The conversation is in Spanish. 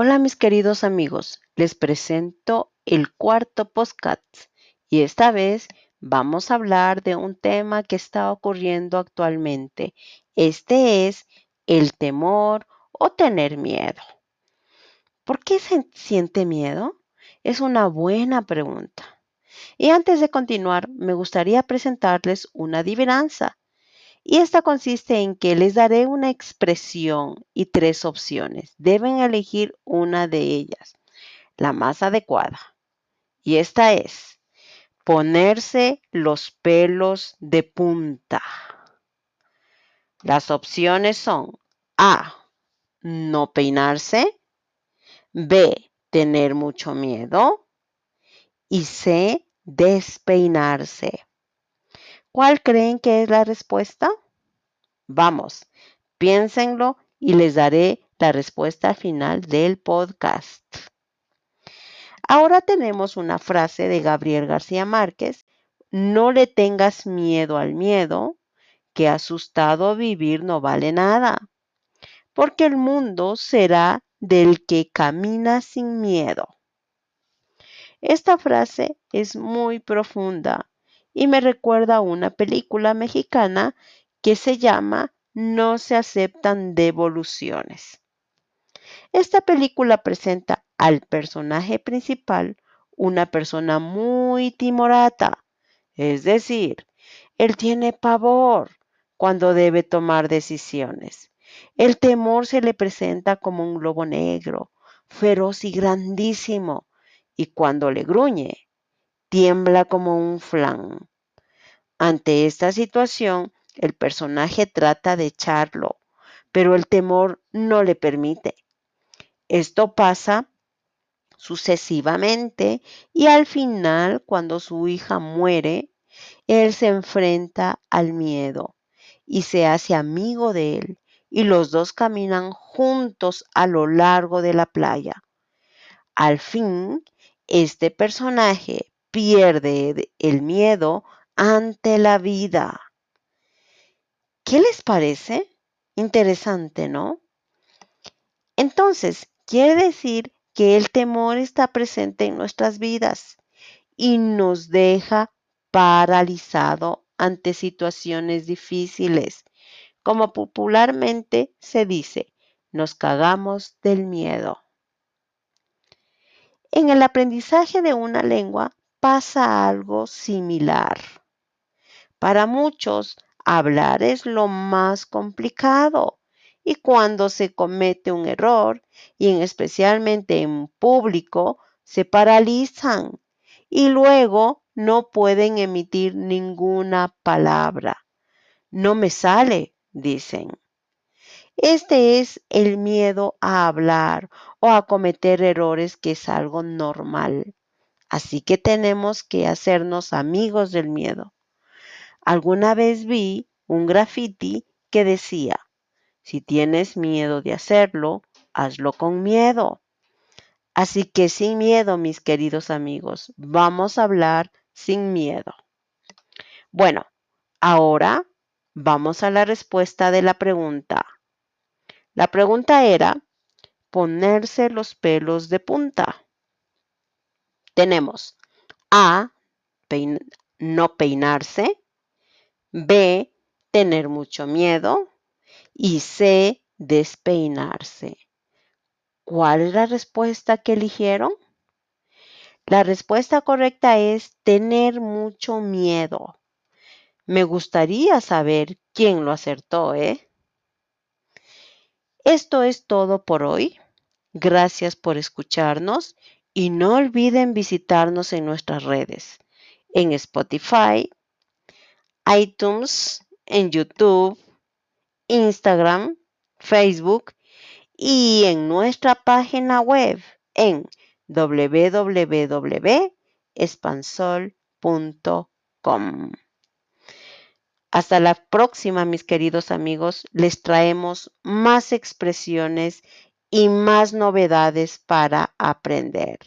Hola mis queridos amigos, les presento el cuarto podcast y esta vez vamos a hablar de un tema que está ocurriendo actualmente. Este es el temor o tener miedo. ¿Por qué se siente miedo? Es una buena pregunta. Y antes de continuar, me gustaría presentarles una adivinanza y esta consiste en que les daré una expresión y tres opciones. Deben elegir una de ellas, la más adecuada. Y esta es ponerse los pelos de punta. Las opciones son A, no peinarse, B, tener mucho miedo y C, despeinarse. ¿Cuál creen que es la respuesta? Vamos, piénsenlo y les daré la respuesta final del podcast. Ahora tenemos una frase de Gabriel García Márquez. No le tengas miedo al miedo, que asustado vivir no vale nada, porque el mundo será del que camina sin miedo. Esta frase es muy profunda y me recuerda a una película mexicana que se llama No se aceptan devoluciones. Esta película presenta al personaje principal una persona muy timorata, es decir, él tiene pavor cuando debe tomar decisiones. El temor se le presenta como un lobo negro, feroz y grandísimo, y cuando le gruñe, tiembla como un flan. Ante esta situación, el personaje trata de echarlo, pero el temor no le permite. Esto pasa sucesivamente y al final, cuando su hija muere, él se enfrenta al miedo y se hace amigo de él y los dos caminan juntos a lo largo de la playa. Al fin, este personaje pierde el miedo ante la vida. ¿Qué les parece? Interesante, ¿no? Entonces, quiere decir que el temor está presente en nuestras vidas y nos deja paralizado ante situaciones difíciles. Como popularmente se dice, nos cagamos del miedo. En el aprendizaje de una lengua pasa algo similar. Para muchos, hablar es lo más complicado y cuando se comete un error, y en especialmente en público, se paralizan y luego no pueden emitir ninguna palabra. No me sale, dicen. Este es el miedo a hablar o a cometer errores que es algo normal. Así que tenemos que hacernos amigos del miedo. Alguna vez vi un graffiti que decía, si tienes miedo de hacerlo, hazlo con miedo. Así que sin miedo, mis queridos amigos, vamos a hablar sin miedo. Bueno, ahora vamos a la respuesta de la pregunta. La pregunta era ponerse los pelos de punta. Tenemos A, no peinarse, B, tener mucho miedo y C, despeinarse. ¿Cuál es la respuesta que eligieron? La respuesta correcta es tener mucho miedo. Me gustaría saber quién lo acertó, ¿eh? Esto es todo por hoy. Gracias por escucharnos y no olviden visitarnos en nuestras redes, en Spotify, iTunes, en YouTube, Instagram, Facebook y en nuestra página web en www.espansol.com. Hasta la próxima, mis queridos amigos. Les traemos más expresiones y más novedades para aprender.